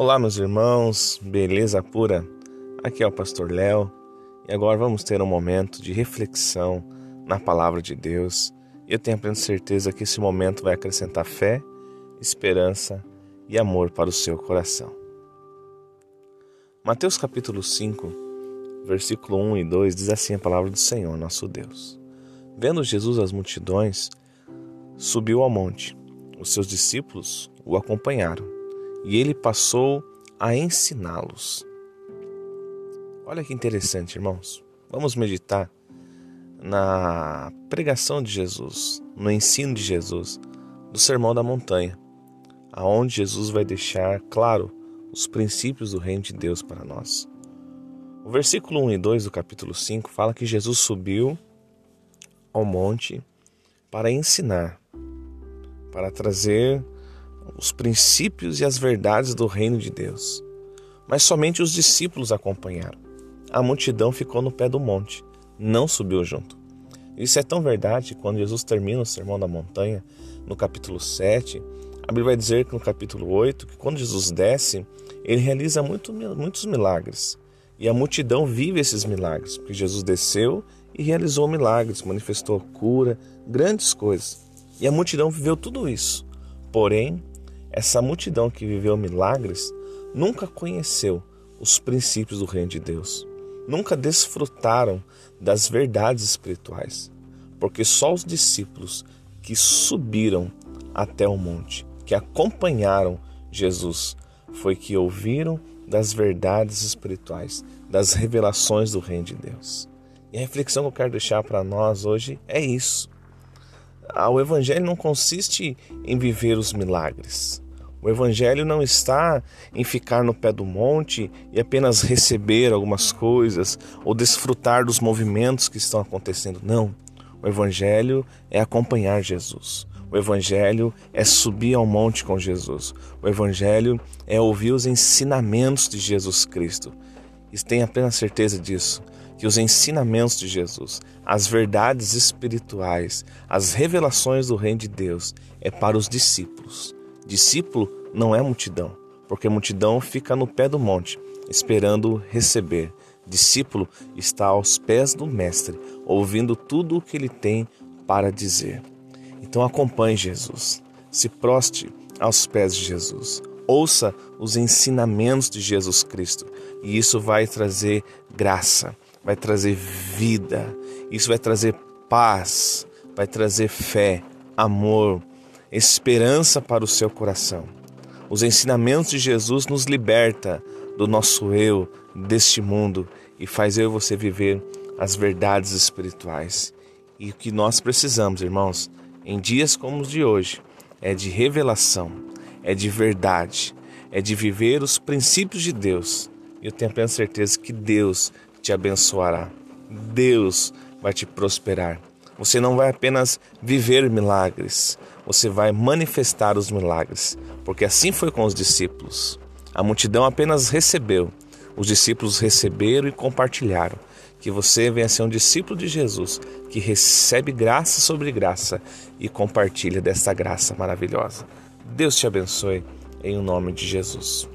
Olá, meus irmãos, beleza pura? Aqui é o Pastor Léo e agora vamos ter um momento de reflexão na palavra de Deus. Eu tenho plena certeza que esse momento vai acrescentar fé, esperança e amor para o seu coração. Mateus capítulo 5, versículo 1 e 2 diz assim a palavra do Senhor, nosso Deus. Vendo Jesus as multidões, subiu ao monte os seus discípulos o acompanharam e ele passou a ensiná-los. Olha que interessante, irmãos. Vamos meditar na pregação de Jesus, no ensino de Jesus, do Sermão da Montanha, aonde Jesus vai deixar claro os princípios do reino de Deus para nós. O versículo 1 e 2 do capítulo 5 fala que Jesus subiu ao monte para ensinar para trazer os princípios e as verdades do reino de Deus. Mas somente os discípulos acompanharam. A multidão ficou no pé do monte, não subiu junto. Isso é tão verdade que quando Jesus termina o Sermão da Montanha, no capítulo 7, a Bíblia vai dizer que no capítulo 8, que quando Jesus desce, ele realiza muito, muitos milagres. E a multidão vive esses milagres, porque Jesus desceu e realizou milagres, manifestou cura, grandes coisas. E a multidão viveu tudo isso. Porém, essa multidão que viveu milagres nunca conheceu os princípios do reino de Deus. Nunca desfrutaram das verdades espirituais. Porque só os discípulos que subiram até o monte, que acompanharam Jesus, foi que ouviram das verdades espirituais, das revelações do reino de Deus. E a reflexão que eu quero deixar para nós hoje é isso. Ah, o Evangelho não consiste em viver os milagres. O Evangelho não está em ficar no pé do monte e apenas receber algumas coisas ou desfrutar dos movimentos que estão acontecendo. Não. O Evangelho é acompanhar Jesus. O Evangelho é subir ao monte com Jesus. O Evangelho é ouvir os ensinamentos de Jesus Cristo. E tenha plena certeza disso que os ensinamentos de Jesus, as verdades espirituais, as revelações do reino de Deus é para os discípulos. Discípulo não é multidão, porque multidão fica no pé do monte, esperando receber. Discípulo está aos pés do Mestre, ouvindo tudo o que ele tem para dizer. Então acompanhe Jesus, se proste aos pés de Jesus, ouça os ensinamentos de Jesus Cristo, e isso vai trazer graça, vai trazer vida, isso vai trazer paz, vai trazer fé, amor, esperança para o seu coração. Os ensinamentos de Jesus nos liberta do nosso eu, deste mundo e faz eu e você viver as verdades espirituais. E o que nós precisamos, irmãos, em dias como os de hoje, é de revelação, é de verdade, é de viver os princípios de Deus. E eu tenho plena certeza que Deus te abençoará. Deus vai te prosperar. Você não vai apenas viver milagres, você vai manifestar os milagres, porque assim foi com os discípulos. A multidão apenas recebeu, os discípulos receberam e compartilharam. Que você venha ser um discípulo de Jesus, que recebe graça sobre graça e compartilha dessa graça maravilhosa. Deus te abençoe, em nome de Jesus.